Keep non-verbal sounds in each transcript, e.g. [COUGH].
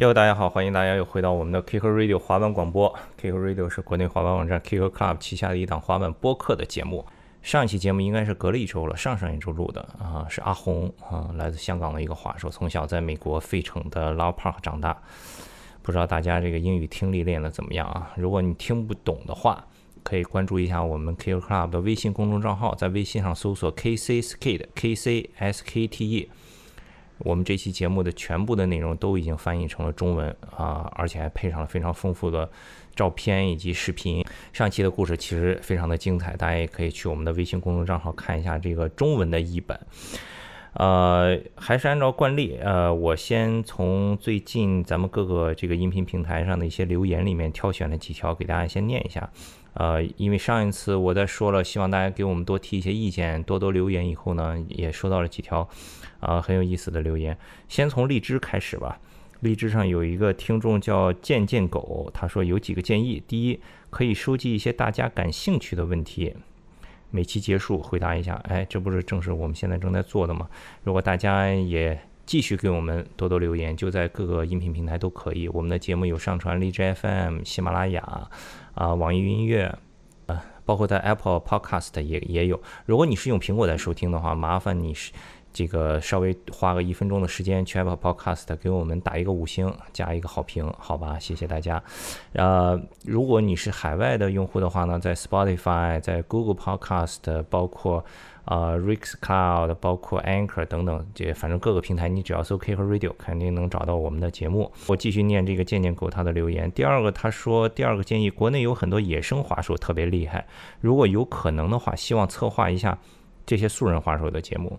哟，大家好，欢迎大家又回到我们的 Kicker Radio 滑板广播。Kicker Radio 是国内滑板网站 Kicker Club 旗下的一档滑板播客的节目。上一期节目应该是隔了一周了，上上一周录的啊，是阿红啊，来自香港的一个滑手，从小在美国费城的 Law Park 长大。不知道大家这个英语听力练得怎么样啊？如果你听不懂的话，可以关注一下我们 Kicker Club 的微信公众账号，在微信上搜索 KC Skate K C S K T E。我们这期节目的全部的内容都已经翻译成了中文啊，而且还配上了非常丰富的照片以及视频。上期的故事其实非常的精彩，大家也可以去我们的微信公众账号看一下这个中文的译本。呃，还是按照惯例，呃，我先从最近咱们各个这个音频平台上的一些留言里面挑选了几条给大家先念一下。呃，因为上一次我在说了，希望大家给我们多提一些意见，多多留言以后呢，也收到了几条。啊，很有意思的留言。先从荔枝开始吧。荔枝上有一个听众叫贱贱狗，他说有几个建议：第一，可以收集一些大家感兴趣的问题，每期结束回答一下。哎，这不是正是我们现在正在做的吗？如果大家也继续给我们多多留言，就在各个音频平台都可以。我们的节目有上传荔枝 FM、喜马拉雅啊、网易云音乐啊，包括在 Apple Podcast 也也有。如果你是用苹果在收听的话，麻烦你是。这个稍微花个一分钟的时间去 Apple Podcast 给我们打一个五星，加一个好评，好吧？谢谢大家。呃，如果你是海外的用户的话呢，在 Spotify、在 Google Podcast、包括呃 Rix Cloud、包括 Anchor 等等，这反正各个平台，你只要搜 K 和 Radio，肯定能找到我们的节目。我继续念这个渐渐狗他的留言。第二个，他说第二个建议，国内有很多野生滑手特别厉害，如果有可能的话，希望策划一下这些素人滑手的节目。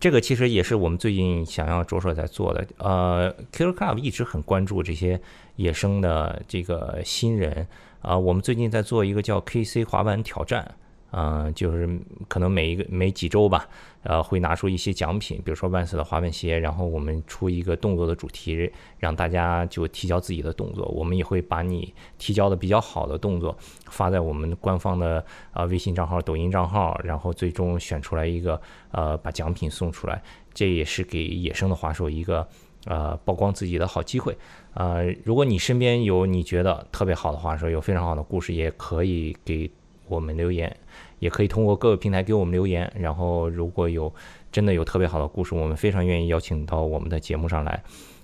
这个其实也是我们最近想要着手在做的。呃，Killer Club 一直很关注这些野生的这个新人啊。我们最近在做一个叫 KC 滑板挑战。嗯，就是可能每一个每几周吧，呃，会拿出一些奖品，比如说万斯的滑板鞋，然后我们出一个动作的主题，让大家就提交自己的动作。我们也会把你提交的比较好的动作发在我们官方的呃微信账号、抖音账号，然后最终选出来一个呃把奖品送出来。这也是给野生的滑手一个呃曝光自己的好机会。呃，如果你身边有你觉得特别好的滑手，有非常好的故事，也可以给。我们留言，也可以通过各个平台给我们留言。然后，如果有真的有特别好的故事，我们非常愿意邀请到我们的节目上来。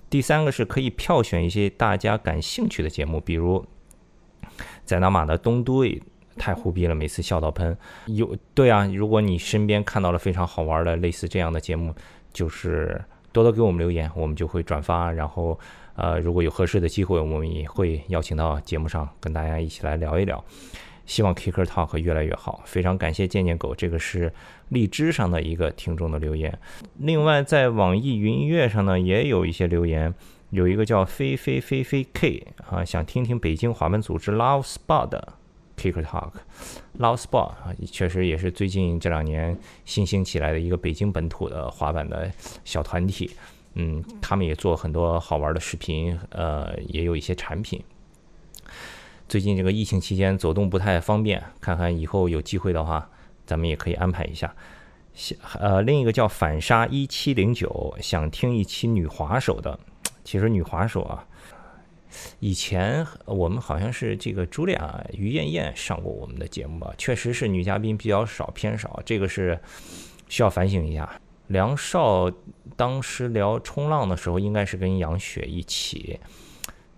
第三个是可以票选一些大家感兴趣的节目，比如在那马的东队太虎逼了，每次笑到喷。有对啊，如果你身边看到了非常好玩的类似这样的节目，就是多多给我们留言，我们就会转发。然后，呃，如果有合适的机会，我们也会邀请到节目上跟大家一起来聊一聊。希望 Kicker Talk 越来越好，非常感谢渐渐狗，这个是荔枝上的一个听众的留言。另外，在网易云音乐上呢，也有一些留言，有一个叫飞飞飞飞 K 啊，想听听北京滑板组织 Love Spot 的 Kicker Talk。Love Spot 啊，确实也是最近这两年新兴起来的一个北京本土的滑板的小团体。嗯，他们也做很多好玩的视频，呃，也有一些产品。最近这个疫情期间走动不太方便，看看以后有机会的话，咱们也可以安排一下。呃，另一个叫反杀一七零九，想听一期女滑手的。其实女滑手啊，以前我们好像是这个朱莉亚于艳艳上过我们的节目吧，确实是女嘉宾比较少，偏少，这个是需要反省一下。梁少当时聊冲浪的时候，应该是跟杨雪一起，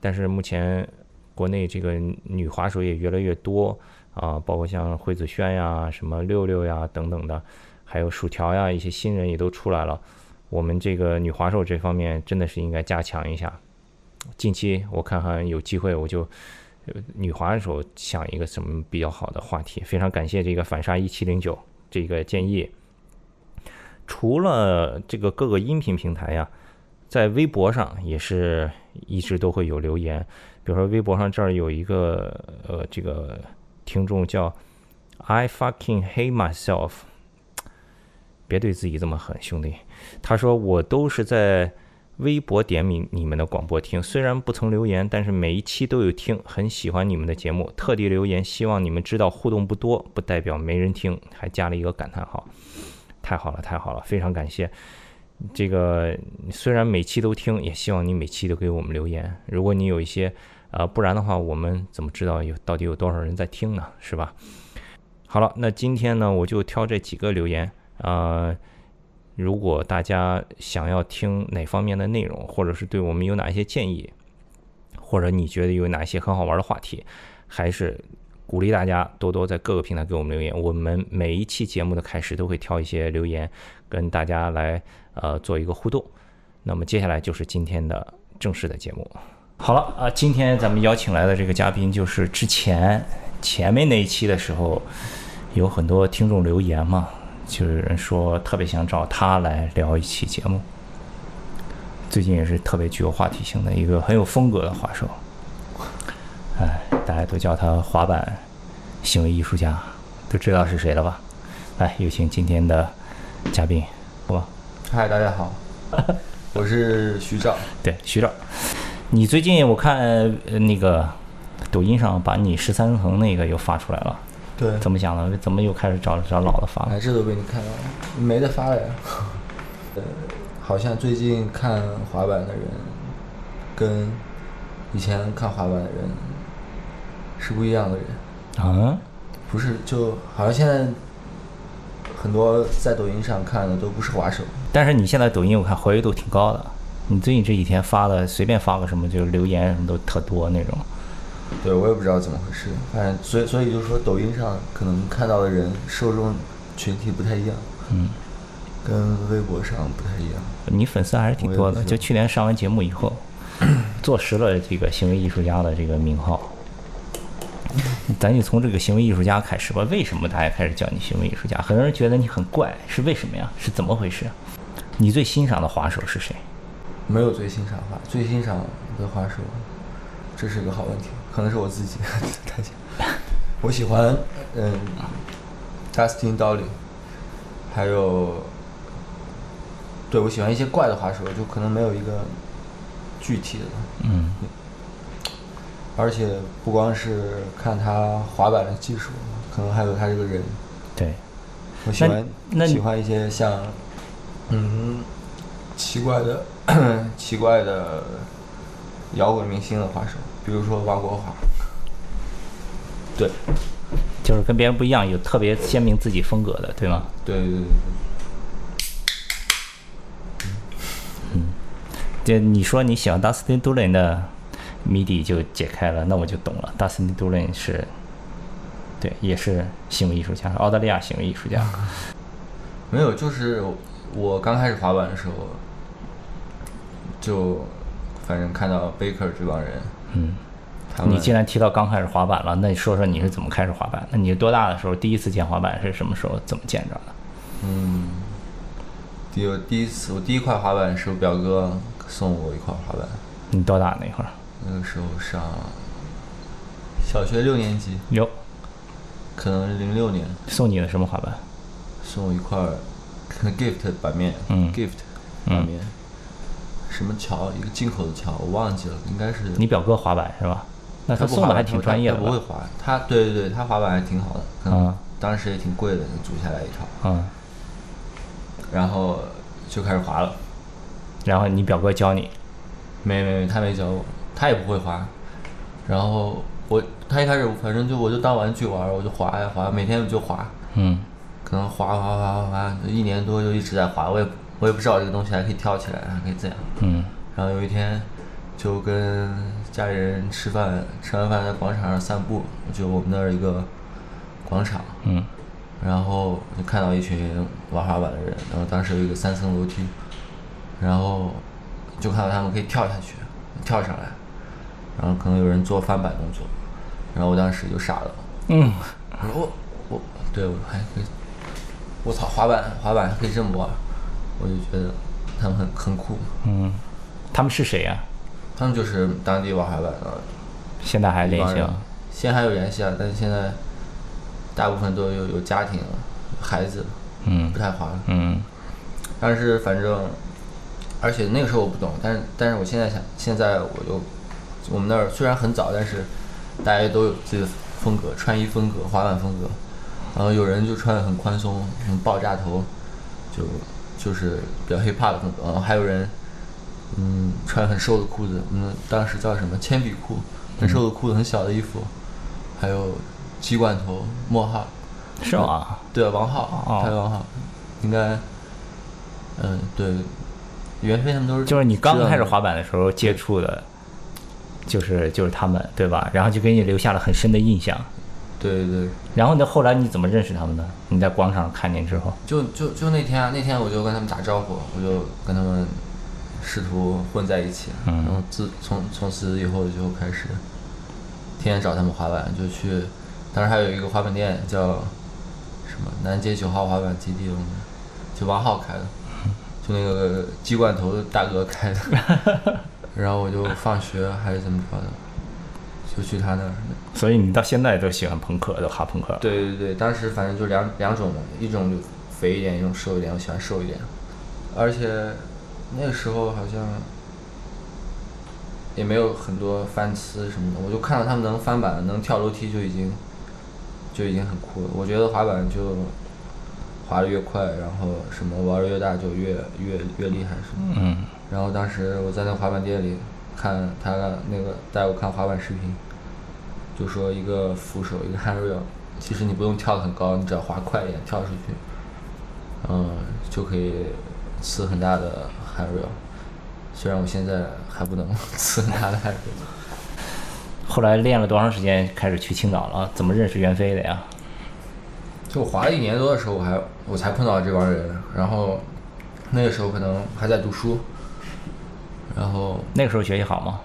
但是目前。国内这个女滑手也越来越多啊，包括像惠子轩呀、什么六六呀等等的，还有薯条呀，一些新人也都出来了。我们这个女滑手这方面真的是应该加强一下。近期我看看有机会，我就女滑手想一个什么比较好的话题。非常感谢这个反杀一七零九这个建议。除了这个各个音频平台呀，在微博上也是一直都会有留言。比如说，微博上这儿有一个呃，这个听众叫 I fucking hate myself，别对自己这么狠，兄弟。他说我都是在微博点名你们的广播听，虽然不曾留言，但是每一期都有听，很喜欢你们的节目，特地留言，希望你们知道互动不多，不代表没人听，还加了一个感叹号。太好了，太好了，非常感谢。这个虽然每期都听，也希望你每期都给我们留言。如果你有一些，呃，不然的话，我们怎么知道有到底有多少人在听呢？是吧？好了，那今天呢，我就挑这几个留言。呃，如果大家想要听哪方面的内容，或者是对我们有哪一些建议，或者你觉得有哪些很好玩的话题，还是鼓励大家多多在各个平台给我们留言。我们每一期节目的开始都会挑一些留言跟大家来呃做一个互动。那么接下来就是今天的正式的节目。好了啊，今天咱们邀请来的这个嘉宾就是之前前面那一期的时候有很多听众留言嘛，就有人说特别想找他来聊一期节目。最近也是特别具有话题性的一个很有风格的画手，哎，大家都叫他滑板行为艺术家，都知道是谁了吧？来，有请今天的嘉宾，好吧？嗨，大家好，[LAUGHS] 我是徐照。对，徐照，你最近我看呃那个抖音上把你十三层那个又发出来了，对，怎么想的？怎么又开始找找老的发了？哎，这都被你看到了，没得发了呀。呃，好像最近看滑板的人，跟以前看滑板的人是不一样的人。啊？不是，就好像现在很多在抖音上看的都不是滑手。但是你现在抖音我看活跃度挺高的，你最近这几天发的随便发个什么，就是留言什么都特多那种。对，我也不知道怎么回事，反正所以所以就是说，抖音上可能看到的人受众群体不太一样，嗯，跟微博上不太一样。你粉丝还是挺多的，就去年上完节目以后，[CLEARS THROAT] 坐实了这个行为艺术家的这个名号。咱就从这个行为艺术家开始吧。为什么大家开始叫你行为艺术家？很多人觉得你很怪，是为什么呀？是怎么回事？你最欣赏的滑手是谁？没有最欣赏的滑，最欣赏的滑手，这是个好问题，可能是我自己 [LAUGHS] 太想。我喜欢，[LAUGHS] 嗯，Dustin Dolly，还有，对我喜欢一些怪的滑手，就可能没有一个具体的，嗯而且不光是看他滑板的技术，可能还有他这个人。对，我喜欢喜欢一些像，嗯，奇怪的 [CLEARS THROAT] 奇怪的摇滚明星的滑手，比如说王国华。对，就是跟别人不一样，有特别鲜明自己风格的，对吗？对对对这你说你喜欢 Dustin Doolin 的谜底就解开了，那我就懂了。Dustin Doolin 是，对，也是行为艺术家，是澳大利亚行为艺术家。[LAUGHS] 没有，就是我刚开始滑板的时候，就反正看到 Baker 这帮人，嗯，他们你既然提到刚开始滑板了，那你说说你是怎么开始滑板？那你多大的时候第一次见滑板是什么时候？怎么见着的？嗯，第我第一次我第一块滑板是我表哥送我一块滑板，你多大那会儿？那个时候上小学六年级，哟，可能零六年，送你的什么滑板？送我一块 [LAUGHS] gift 板面，嗯 gift 板面，什么桥，一个进口的桥，我忘记了，应该是你表哥滑板是吧？那他送的还挺专业的不会滑，他对对对，他滑板还挺好的，可能嗯当时也挺贵的，就租下来一套，嗯，然后就开始滑了。然后你表哥教你，没没没，他没教我，他也不会滑。然后我他一开始反正就我就当玩具玩，我就滑呀滑，每天就滑，嗯可能滑滑滑滑滑，一年多就一直在滑。我也我也不知道这个东西还可以跳起来，还可以这样。嗯。然后有一天就跟家里人吃饭，吃完饭在广场上散步，就我们那儿一个广场，嗯。然后就看到一群玩滑板的人，然后当时有一个三层楼梯，然后就看到他们可以跳下去，跳上来，然后可能有人做翻板动作，然后我当时就傻了，嗯，我说我我对我还可以，我操滑板滑板还可以这么玩，我就觉得他们很很酷，嗯，他们是谁呀、他们就是当地玩滑板的。现在还联系吗？，现在还有联系啊，但是现在大部分都有有家庭了，孩子，嗯。不太滑了。嗯。但是反正，而且那个时候我不懂，但是但是我现在想，现在我就我们那儿虽然很早，但是大家都有自己的风格，穿衣风格、滑板风格，然后有人就穿的很宽松，很爆炸头，就就是比较 hip hop 的风格，然后还有人嗯穿很瘦的裤子，嗯当时叫什么铅笔裤，很瘦的裤子，很小的衣服，还有鸡冠头、莫浩，是吗？对啊，王浩，哦台湾王浩，应该，嗯对，袁飞他们都是就是你刚开始滑板的时候接触的，就是就是他们，对吧？然后就给你留下了很深的印象。对对对，然后呢，后来你怎么认识他们的？你在广场上看见之后，就就就那天啊，那天我就跟他们打招呼，我就跟他们试图混在一起，嗯。然后自从从此以后就开始天天找他们滑板，就去，当时还有一个滑板店叫什么南街九号滑板基地，我们就王浩开的，就那个鸡冠头的大哥开的，[LAUGHS] 然后我就放学还是怎么着的，就去他那儿。所以你到现在都喜欢朋克，都哈朋克。对对对，当时反正就两两种嘛，一种就肥一点，一种瘦一点。我喜欢瘦一点，而且那个时候好像也没有很多翻车什么的，我就看到他们能翻板、能跳楼梯就已经就已经很酷了。我觉得滑板就滑的越快，然后什么玩的越大就越越越厉害什么的。嗯，然后当时我在那滑板店里看他那个带我看滑板视频，就说一个扶手一个 [LAUGHS] handrail，其实你不用跳得很高，你只要滑快一点跳出去，嗯，就可以呲很大的 handrail。虽然我现在还不能 [LAUGHS] 呲很大的 handrail，后来练了多长时间，开始去青岛了？怎么认识袁飞的呀？就我滑了一年多的时候，我还我才碰到这帮人，然后那个时候可能还在读书，然后那个时候学习好吗？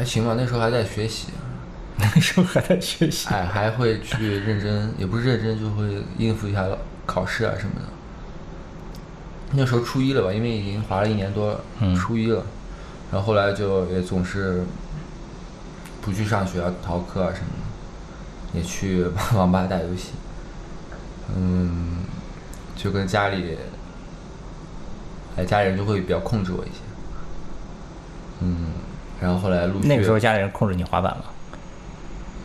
还行吧，那时候还在学习。[LAUGHS] 那时候还在学习。哎还会去认真，也不是认真，就会应付一下考试啊什么的。那时候初一了吧，因为已经滑了一年多了，嗯初一了，然后后来就也总是不去上学啊、逃课啊什么的，也去网吧 [LAUGHS] 打游戏，嗯，就跟家里，哎，家里人就会比较控制我一些，嗯，然后后来陆续那个时候家里人控制你滑板了。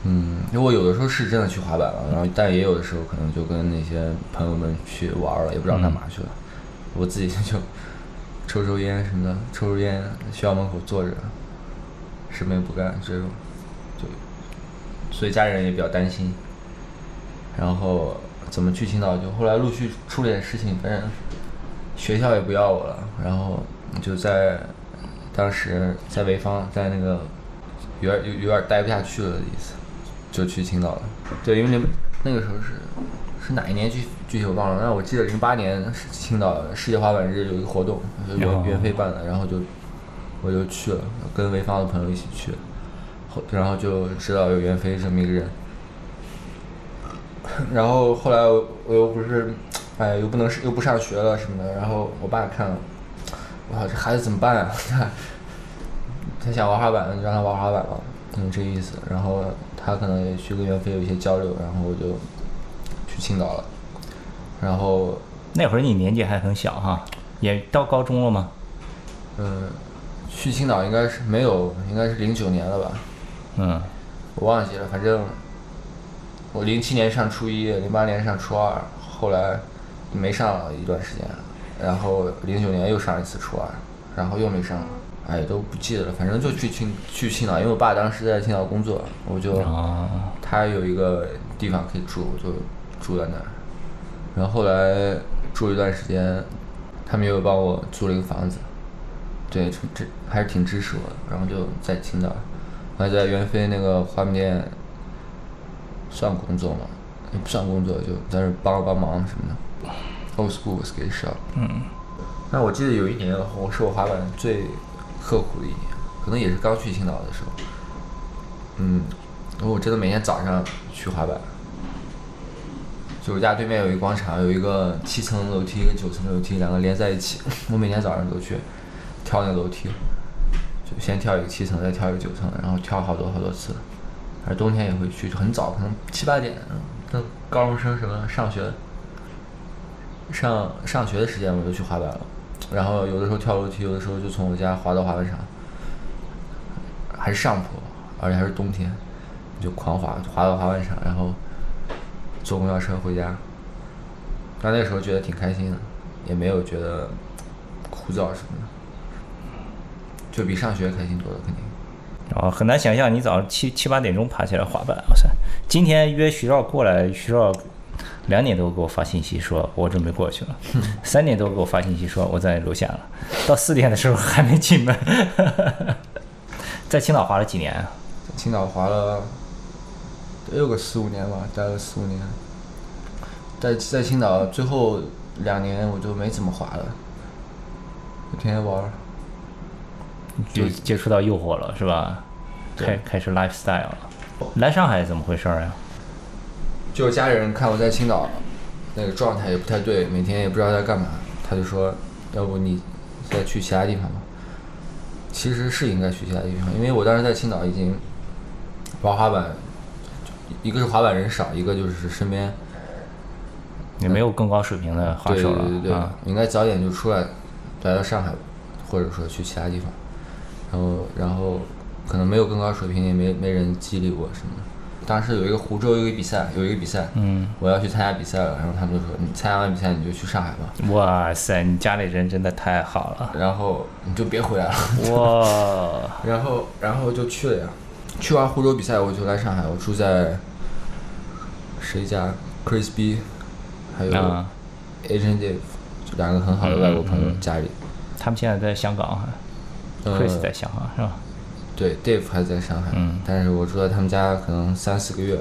嗯，因为我有的时候是真的去滑板了，然后但也有的时候可能就跟那些朋友们去玩了，也不知道干嘛去了。我自己 [LAUGHS] 就抽抽烟什么的，抽抽烟，学校门口坐着，什么也不干，这种就，所以家里人也比较担心。然后怎么去青岛，就后来陆续出了点事情，反正学校也不要我了，然后就在当时在潍坊，在那个有点有有点待不下去了的意思，就去青岛了。对，因为那那个时候是是哪一年具具体我忘了，但我记得零八年是青岛世界滑板日有一个活动，就袁哦袁飞办的，然后就我就去了，跟潍坊的朋友一起去，后然后就知道有袁飞这么一个人。[COUGHS] 然后后来我我又不是，哎，又不能又不上学了什么的。然后我爸看了，我操，这孩子怎么办啊？他 [LAUGHS] 他想玩滑板，就让他玩滑板吧，嗯，这意思。然后他可能也去跟袁飞有一些交流，然后我就去青岛了。然后，那会儿你年纪还很小哈，也到高中了吗？嗯，去青岛应该是没有，应该是零九年了吧？嗯，我忘记了，反正我零七年上初一，零八年上初二，后来没上了一段时间，然后零九年又上一次初二，然后又没上了，哎，都不记得了，反正就去青去青岛，因为我爸当时在青岛工作，我就、哦，他有一个地方可以住，我就住在那儿，然后后来住一段时间，他们又帮我租了一个房子，对，这这还是挺支持我的，然后就在青岛，还在袁飞那个滑板店算工作嘛，也不算工作，就在那儿帮帮忙什么的。Old School Skate Shop。嗯，那我记得有一年，我是我滑板最刻苦的一年，可能也是刚去青岛的时候。嗯，我真的每天早上去滑板，就我家对面有一个广场，有一个七层楼梯，一个九层楼梯，两个连在一起。[LAUGHS] 我每天早上都去跳那个楼梯，就先跳一个七层，再跳一个九层，然后跳好多好多次。而冬天也会去，就很早，可能七八点，嗯跟高中生什么上学，上上学的时间我就去滑板了，然后有的时候跳楼梯，有的时候就从我家滑到滑板场，还是上坡，而且还是冬天，就狂滑，滑到滑板场，然后坐公交车回家。但那时候觉得挺开心的，也没有觉得枯燥什么的，就比上学开心多了，肯定。哦，很难想象你早上七七八点钟爬起来滑板，哇塞！今天约徐少过来，徐少两点多给我发信息说，我准备过去了，三点多给我发信息说我在楼下了，到四点的时候还没进门。[LAUGHS] 在青岛滑了几年啊？青岛滑了得有个四五年吧，待了四五年。在在青岛最后两年我就没怎么滑了，就天天玩儿。就接触到诱惑了，是吧？开开始 lifestyle 了。来上海怎么回事儿呀？就家里人看我在青岛那个状态也不太对，每天也不知道在干嘛，他就说，要不你再去其他地方吧。其实是应该去其他地方，因为我当时在青岛已经玩滑板，一个是滑板人少，一个就是身边也没有更高水平的滑手了对对对，啊。应该早点就出来，来到上海，或者说去其他地方，然后然后可能没有更高水平，也没没人激励我什么的。当时有一个湖州有一个比赛，有一个比赛，嗯，我要去参加比赛了，然后他们就说你参加完比赛你就去上海吧，哇塞，你家里人真的太好了。然后你就别回来了，哇，[LAUGHS] 然后然后就去了呀。去完湖州比赛我就来上海，我住在谁家？Chris B，还有啊 Agent Dave，就两个很好的外国朋友嗯嗯嗯家里。他们现在在香港，Chris 在香港是吧？对，Dave 还在上海，嗯但是我住在他们家可能三四个月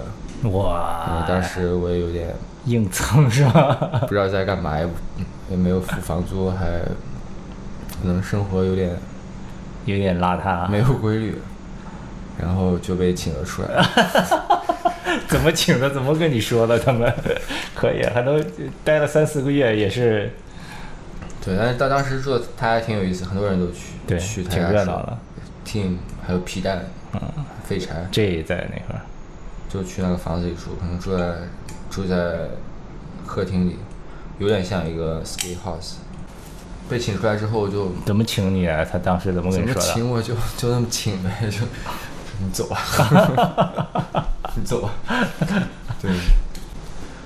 哇，当时我也有点硬撑是吧？不知道在干嘛，也也没有付房租，还可能生活有点有点邋遢。没有规律，然后就被请了出来。[LAUGHS] 怎么请的？怎么跟你说的？他们可以，还都待了三四个月，也是对，但是到当时住的他还挺有意思，很多人都去，对，去挺热闹的。，team 还有皮蛋，嗯，废柴，这在那块儿，就去那个房子里住，可能住在住在客厅里，有点像一个 skate house。被请出来之后就怎么请你啊？他当时怎么跟你说的？请我就就那么请呗，就你走吧，[LAUGHS] 你走吧，对，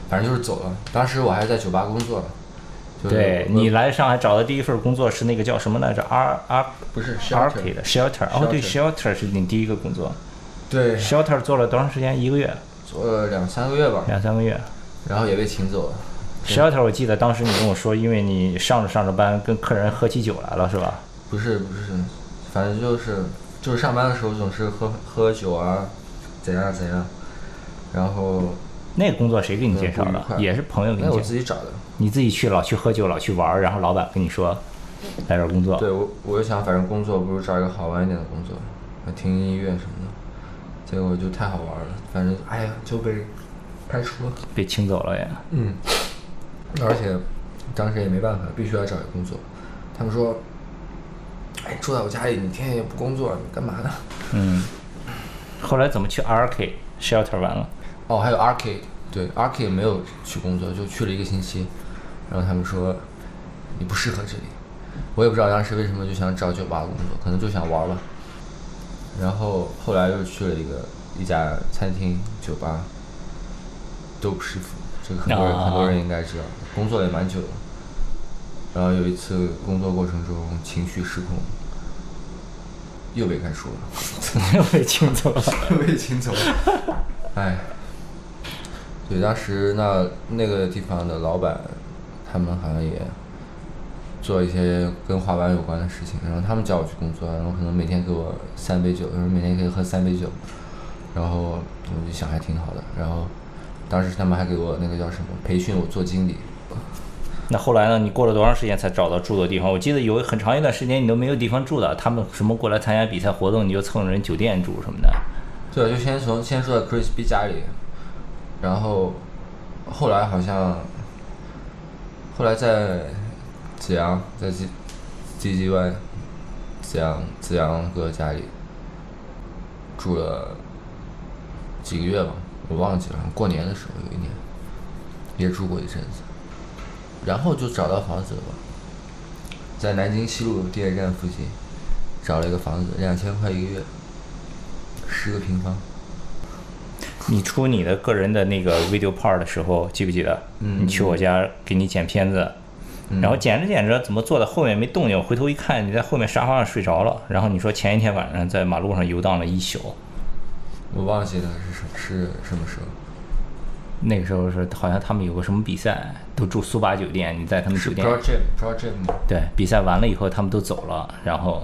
反正就是走了。当时我还在酒吧工作呢，就是对你来上海找的第一份工作是那个叫什么来着？R R 不是 shelter 的 Shelter。哦，对 Shelter，Shelter 是你第一个工作。对，Shelter 做了多长时间？一个月，做了两三个月吧，两三个月。然后也被请走了。Shelter 我记得当时你跟我说，因为你上着上着班跟客人喝起酒来了，是吧？不是不是，反正就是就是上班的时候总是喝喝酒啊，怎样怎样，然后那个工作谁给你介绍的？也是朋友给你介绍的。我自己找的。你自己去老去喝酒，老去玩儿，然后老板跟你说来这儿工作。对我，我就想，反正工作不如找一个好玩一点的工作，还听音乐什么的。结果就太好玩了，反正哎呀就被开除了。被请走了也。嗯，而且当时也没办法，必须要找一个工作。他们说，哎，住在我家里，你天天也不工作，你干嘛呢？嗯。后来怎么去 RK Shelter 完了？哦，还有 Arcade，对，Arcade 没有去工作，就去了一个星期。然后他们说你不适合这里，我也不知道当时为什么就想找酒吧工作，可能就想玩吧。然后后来又去了一个一家餐厅酒吧，Dope 师傅，这个很多人、啊很多人应该知道，工作也蛮久的。然后有一次工作过程中情绪失控，又被开除了。[LAUGHS] 又被请走了。又被请走了。哎，对，当时那那个地方的老板，他们好像也做一些跟滑板有关的事情，然后他们叫我去工作，然后可能每天给我三杯酒，就是每天可以喝三杯酒，然后我就想还挺好的，然后当时他们还给我那个叫什么培训我做经理，那后来呢？你过了多长时间才找到住的地方？我记得有很长一段时间你都没有地方住的，他们什么过来参加比赛活动，你就蹭人酒店住什么的。对，就先从先住在 Chris B 家里，然后后来好像后来在子阳，在 G G G Y 子阳子阳哥家里住了几个月吧，我忘记了，过年的时候有一年也住过一阵子，然后就找到房子了吧，在南京西路地铁站附近找了一个房子，两千块一个月。十个平方，你出你的个人的那个 video part 的时候，记不记得？嗯。你去我家给你剪片子，嗯。然后剪着剪着怎么坐在后面没动静，回头一看你在后面沙发上睡着了，然后你说前一天晚上在马路上游荡了一宿，我忘记了是什是什么时候，那个时候是好像他们有个什么比赛，都住苏巴酒店，你在他们酒店。Project Project 吗？对比赛完了以后他们都走了，然后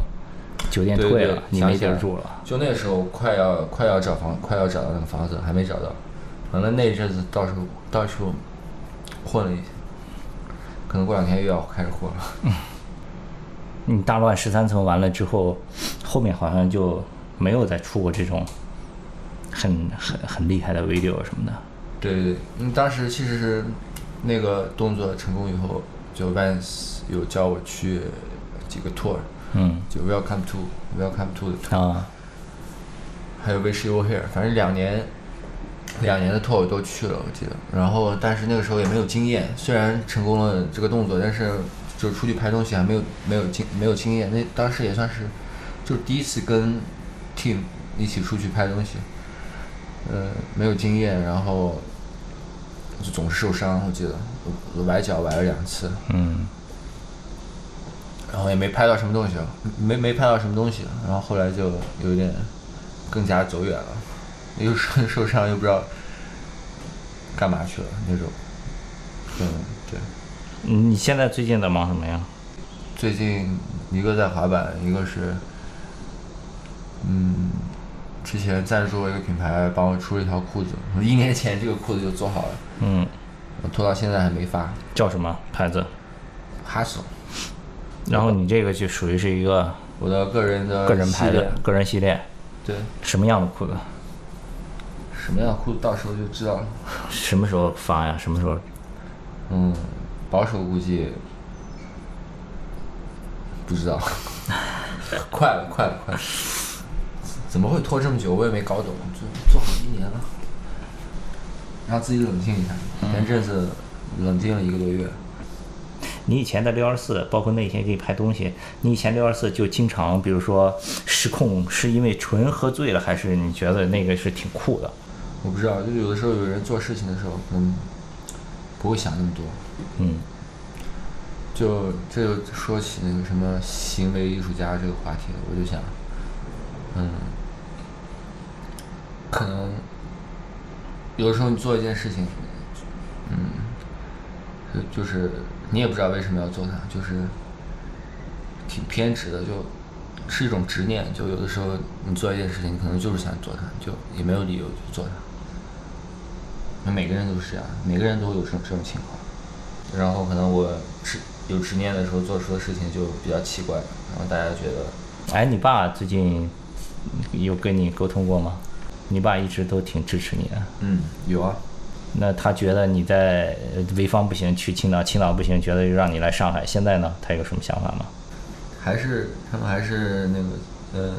酒店退了，你没地儿住了。就那时候快要快要找房，快要找到那个房子，还没找到。反正那一阵子到处到处混了一下，可能过两天又要开始混了。嗯 [LAUGHS] 你大乱十三层完了之后，后面好像就没有再出过这种很很很厉害的 video 什么的。对对对，嗯，当时其实是那个动作成功以后，就 Vans 有叫我去几个 tour，嗯。就 Welcome to Welcome to 的 tour，啊，还有 Wish You Were Here，反正两年两年的 tour 都去了，我记得。然后但是那个时候也没有经验，虽然成功了这个动作，但是就出去拍东西还没有没有经没有经验。那当时也算是就是第一次跟 team 一起出去拍东西，呃，没有经验，然后就总是受伤，我记得。崴脚崴了两次，嗯然后也没拍到什么东西，没没拍到什么东西，然后后来就有点更加走远了，又受受伤又不知道干嘛去了那种。嗯，对。嗯，你现在最近在忙什么呀？最近一个在滑板，一个是，嗯，之前赞助了一个品牌帮我出了一条裤子，一年前这个裤子就做好了，嗯，我拖到现在还没发。叫什么牌子？Hustle，然后你这个就属于是一个我的个人的个人牌系列子、个人系列，对，什么样的裤子？什么样的裤子到时候就知道了。什么时候发呀？什么时候？嗯，保守估计不知道，[LAUGHS] 快了，快了，快了！怎么会拖这么久？我也没搞懂，做做好一年了，让自己冷静一下。前阵子冷静了一个多月，你以前的六二四，包括那天给你拍东西，你以前六二四就经常，比如说失控，是因为纯喝醉了，还是你觉得那个是挺酷的？我不知道，就有的时候有人做事情的时候，可能不会想那么多。嗯就这就说起那个什么行为艺术家这个话题，我就想，嗯，可能有的时候你做一件事情，嗯，就就是你也不知道为什么要做它，就是挺偏执的，就是一种执念。就有的时候你做一件事情，你可能就是想做它，就也没有理由去做它。那每个人都是这样，每个人都会有这种这种情况。然后可能我执有执念的时候做出的事情就比较奇怪，然后大家觉得哎，你爸最近有跟你沟通过吗？你爸一直都挺支持你的。嗯有啊，那他觉得你在呃潍坊不行，去青岛，青岛不行，觉得就让你来上海。现在呢，他有什么想法吗？还是他们还是那个呃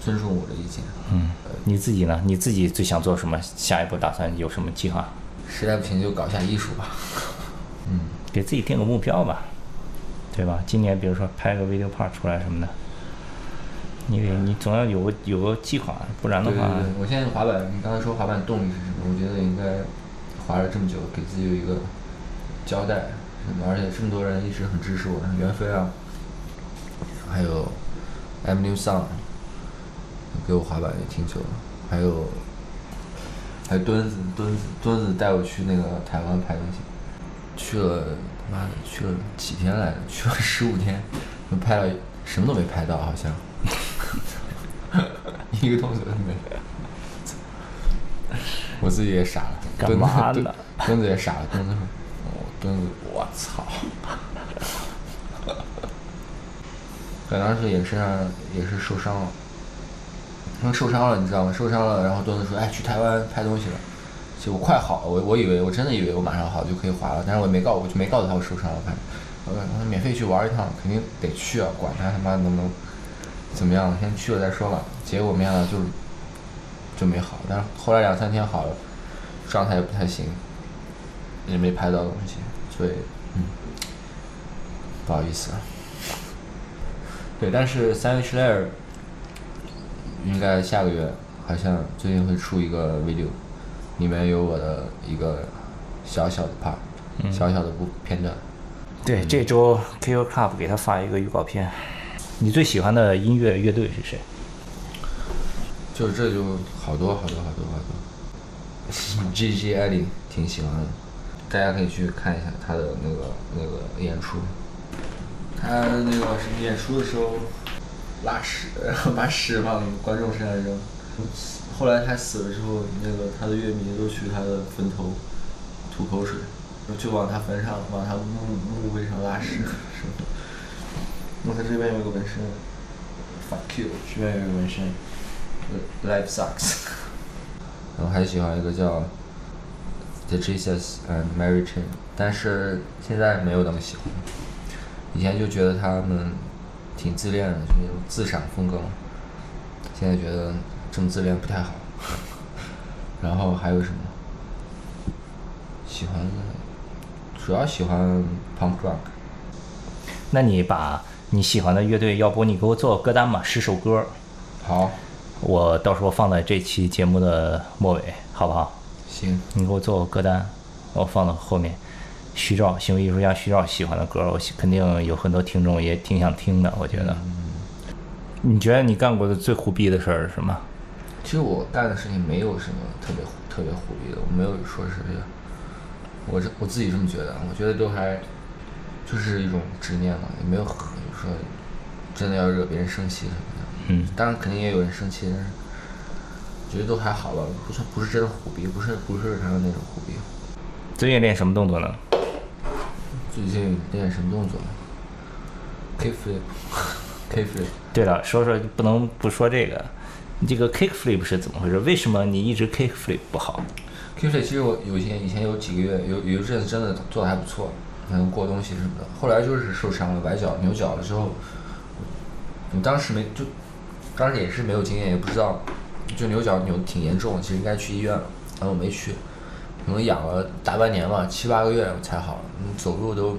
尊重我的意见，嗯，你自己呢？你自己最想做什么？下一步打算有什么计划？实在不行就搞一下艺术吧。嗯，给自己定个目标吧，对吧？今年比如说拍个 video part 出来什么的，你得你总要有个有个计划，不然的话，对对对，我现在滑板，你刚才说滑板动力是什么？我觉得应该滑了这么久，给自己有一个交代，而且这么多人一直很支持我，袁飞啊，还有 M New Sun，给我滑板也挺久了，还有还有墩子，墩子，墩子带我去那个台湾拍东西，去了他妈的去了几天来着？去了十五天，拍了什么都没拍到，好像。一个动作都没有，[LAUGHS] 我自己也傻了。干嘛呢墩子也傻了，墩子说：“哦，墩子，我操！” [LAUGHS] 可当时也身上也是受伤了，因为受伤了，你知道吗？受伤了，然后墩子说：“哎，去台湾拍东西了。”其实我快好了，我我以为我真的以为我马上好就可以滑了，但是我没告我就没告诉他我受伤了，反正我说免费去玩一趟，肯定得去啊，管他他妈能不能怎么样，先去了再说吧。结果没想到就就没好，但是后来两三天好了，状态也不太行，也没拍到东西，所以嗯，不好意思啊。对，但是 Sandwich Layer 应该下个月好像最近会出一个 video，里面有我的一个小小的 part，、小小的部片段。对，这周 QQ Club 给他发一个预告片。你最喜欢的音乐乐队是谁？就这就好多好多好多好多。[LAUGHS] G G Alley 挺喜欢的，大家可以去看一下他的那个那个演出。他那个演出的时候拉屎，然后把屎往观众身上扔。后来他死了之后，那个他的乐迷都去他的坟头吐口水，就往他坟上、往他墓墓碑上拉屎。[LAUGHS] 那他这边有个纹身，fuck you，这边有个纹身，life sucks。[LAUGHS] 然后还喜欢一个叫 The Jesus and Mary Chain，但是现在没有那么喜欢。以前就觉得他们挺自恋的，就那种自赏风格嘛。现在觉得这么自恋不太好。然后还有什么？喜欢的，主要喜欢 punk rock。那你把你喜欢的乐队，要不你给我做个歌单嘛？十首歌，好，我到时候放在这期节目的末尾，好不好？行，你给我做个歌单，我放到后面。徐照，行为艺术家徐照喜欢的歌，我肯定有很多听众也挺想听的。我觉得，你觉得你干过的最虎逼的事儿是什么？其实我干的事情没有什么特别特别虎逼的，我没有说是，我这我自己这么觉得，我觉得都还就是一种执念嘛，也没有很说真的要惹别人生气什么的。嗯，当然肯定也有人生气，但是觉得都还好吧，不算不是真的虎逼，不是不是他的那种虎逼。最近练什么动作呢？最近练什么动作？Kick flip，kick flip。对了，说说不能不说这个，你这个 kick flip 是怎么回事？为什么你一直 kick flip 不好？kick flip 其实我有些以前有几个月有有一阵子真的做的还不错，能过东西什么的。后来就是受伤了，崴脚扭脚了之后，你当时没就，当时也是没有经验，也不知道，就扭脚扭挺严重，其实应该去医院了，然后我没去，可能养了大半年吧，七八个月才好，你，走路都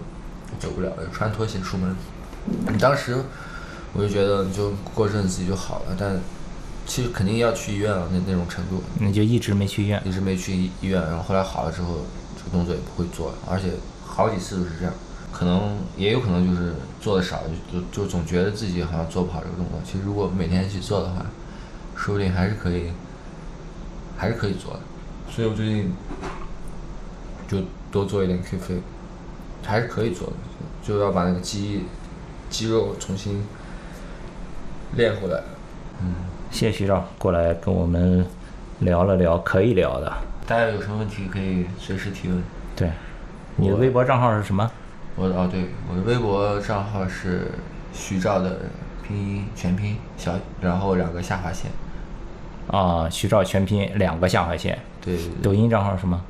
走不了，穿拖鞋出门。你当时我就觉得你就过阵子自己就好了，但其实肯定要去医院了，那那种程度。你就一直没去医院？一直没去医医院，然后后来好了之后，这个动作也不会做了，而且好几次都是这样。可能也有可能就是做的少，就就就总觉得自己好像做不好这个动作。其实如果每天去做的话，说不定还是可以，还是可以做的。所以我最近就多做一点 K 飞，还是可以做的，就要把那个肌肌肉重新练回来。嗯，谢谢徐照过来跟我们聊了聊可以聊的。大家有什么问题可以随时提问。对，你的微博账号是什么？我哦对，我的微博账号是徐照的拼音全拼小，然后两个下划线。啊，徐照全拼两个下划线。对对对。抖音账号是什么？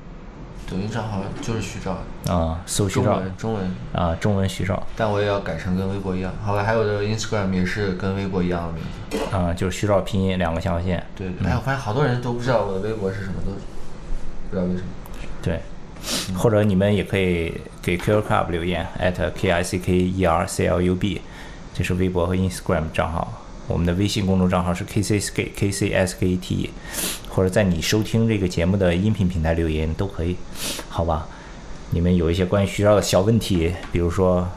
抖音账号就是徐照。啊，搜徐中照。文中文。啊，中文徐照。但我也要改成跟微博一样。好吧，还有的 Instagram 也是跟微博一样的名字。啊，就是徐照拼音两个下划线。对，哎，我发现好多人都不知道我的微博是什么，都不知道为什么。对，或者你们也可以给 QQ Club 留言，at k i c k e r c l u b，这是微博和 Instagram 账号。我们的微信公众账号是 K C S K K C S K T，或者在你收听这个节目的音频平台留言都可以，好吧？你们有一些关于徐少的小问题，比如说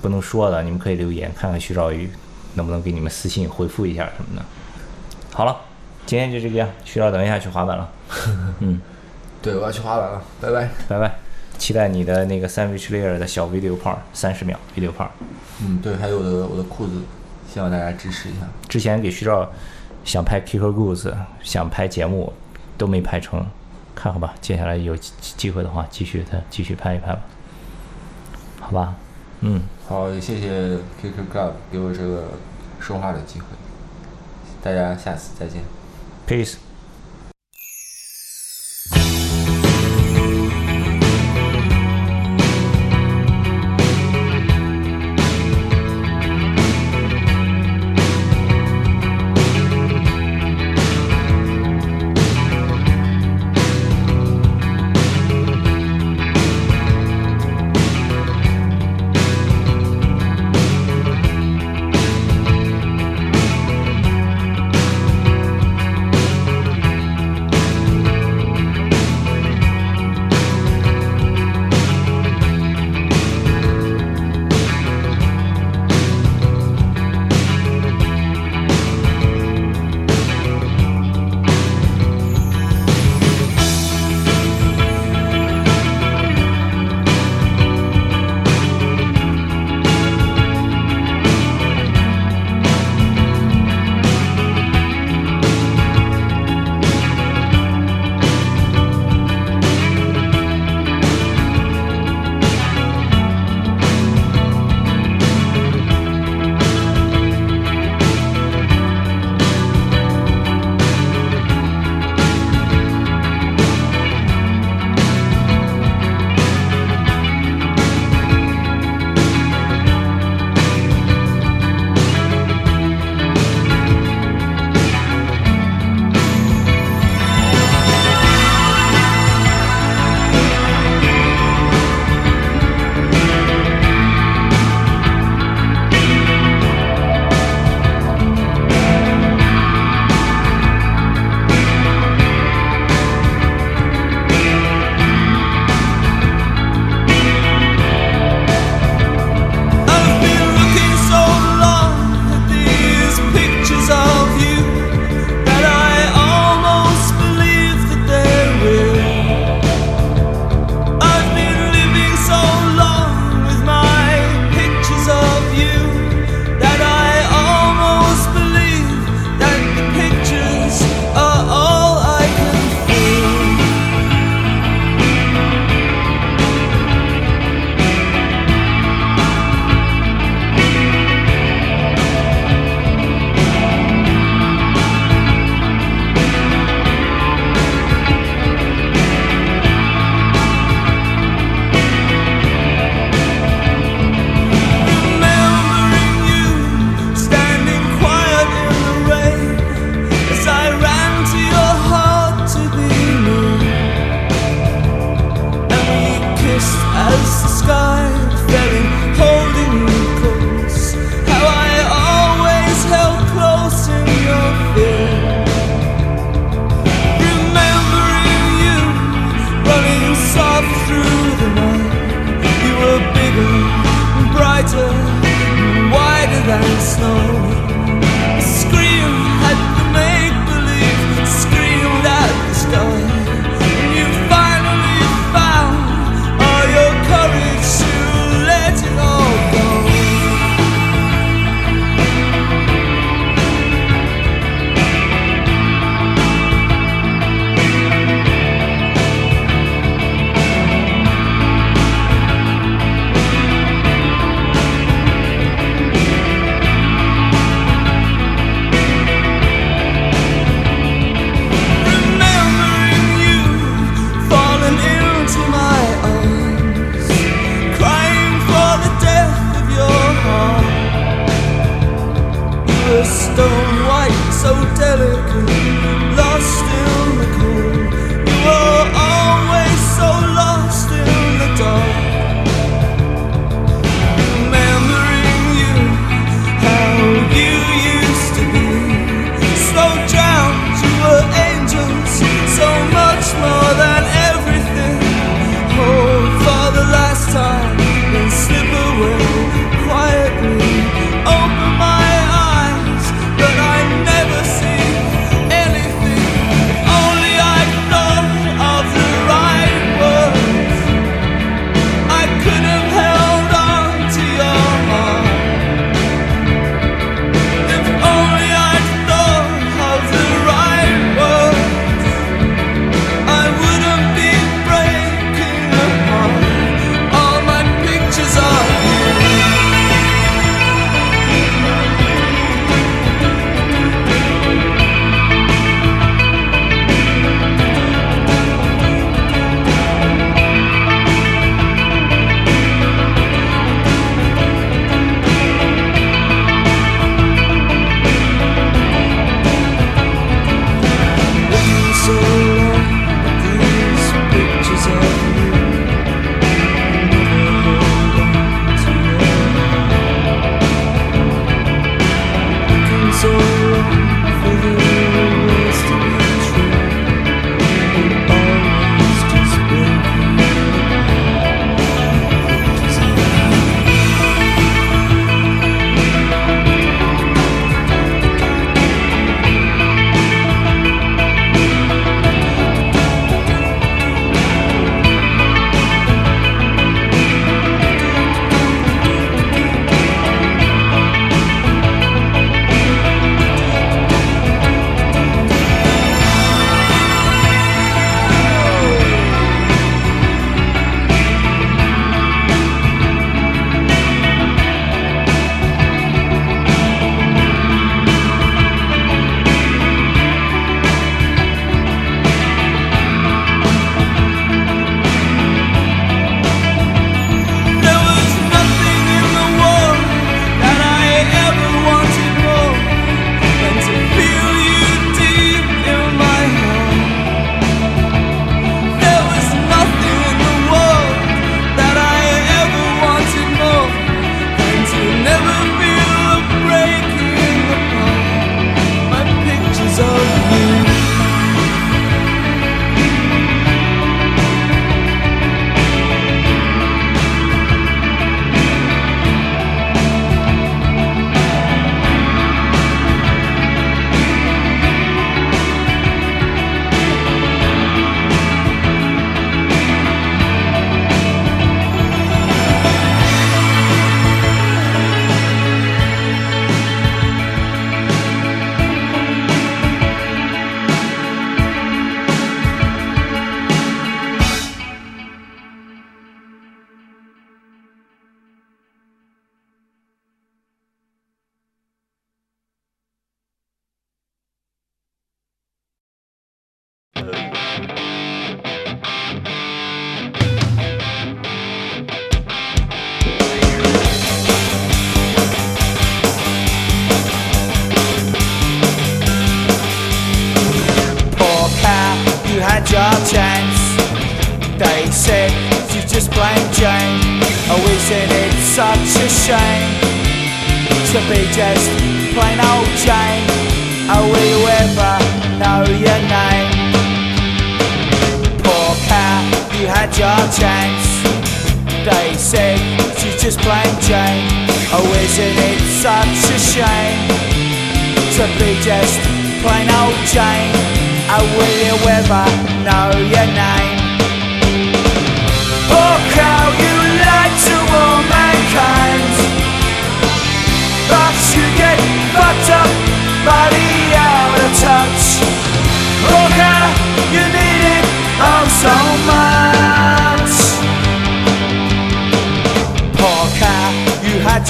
不能说的，你们可以留言，看看徐少宇能不能给你们私信回复一下什么的。好了，今天就这个样，徐少等一下去滑板了。[LAUGHS] 嗯，对，我要去滑板了，拜拜。拜拜，期待你的那个 sandwich layer 的小 video part，三十秒 video part。嗯，对，还有我的我的裤子，希望大家支持一下。之前给徐照想拍 Kicker Goose，想拍节目都没拍成，看好吧，接下来有机机会的话，继续他继续拍一拍吧，好吧？嗯，好，也谢谢 QQ Club 给我这个说话的机会，大家下次再见。peace。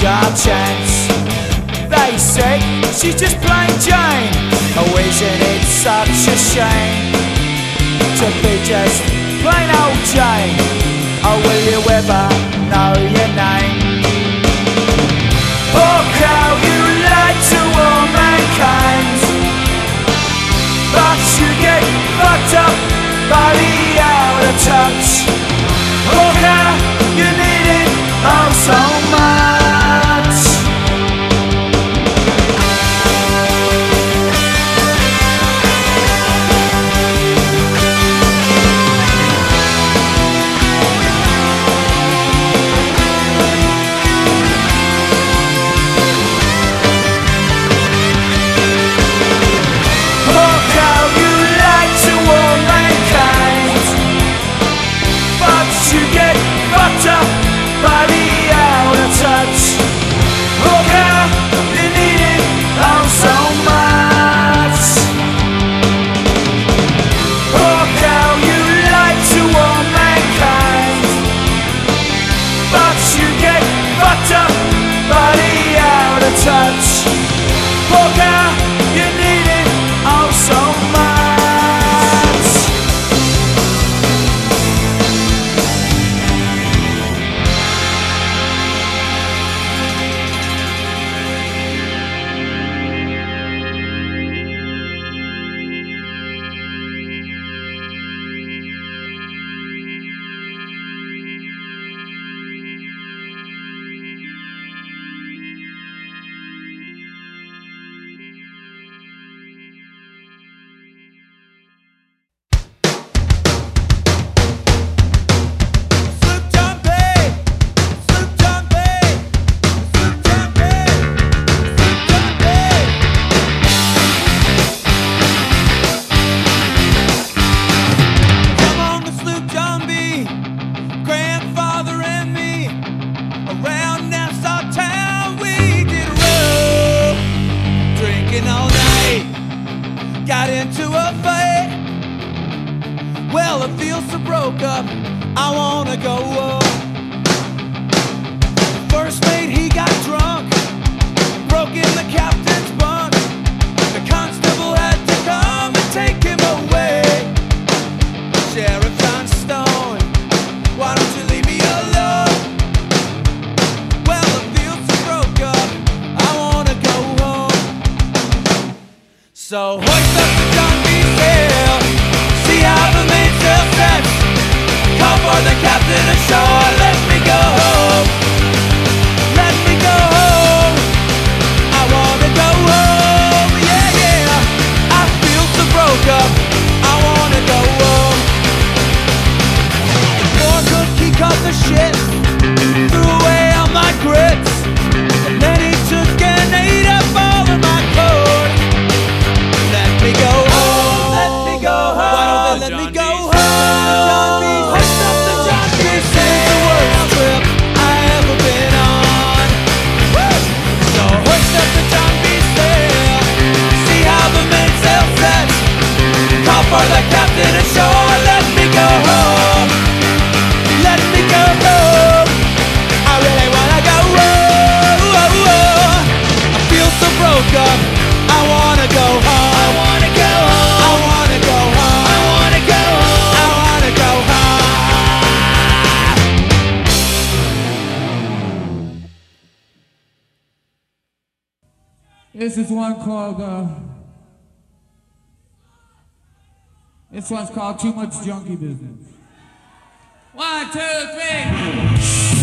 our chance. They say she's just plain Jane. Oh, isn't it such a shame to be just plain old Jane? Oh, will you ever know your name? Oh, how you lied to all mankind, but you get fucked up by the touch. this is one called, uh, this one's called Too Much Junkie Business. One, two, three.